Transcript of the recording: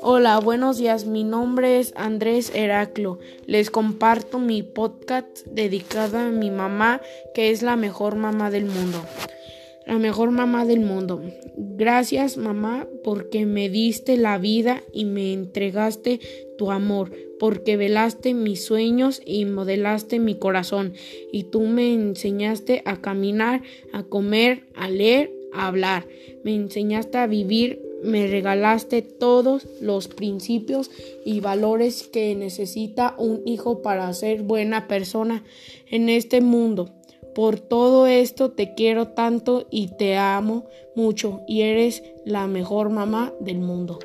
Hola, buenos días. Mi nombre es Andrés Heraclo. Les comparto mi podcast dedicado a mi mamá, que es la mejor mamá del mundo. La mejor mamá del mundo. Gracias, mamá, porque me diste la vida y me entregaste tu amor, porque velaste mis sueños y modelaste mi corazón, y tú me enseñaste a caminar, a comer, a leer, a hablar. Me enseñaste a vivir me regalaste todos los principios y valores que necesita un hijo para ser buena persona en este mundo. Por todo esto te quiero tanto y te amo mucho y eres la mejor mamá del mundo.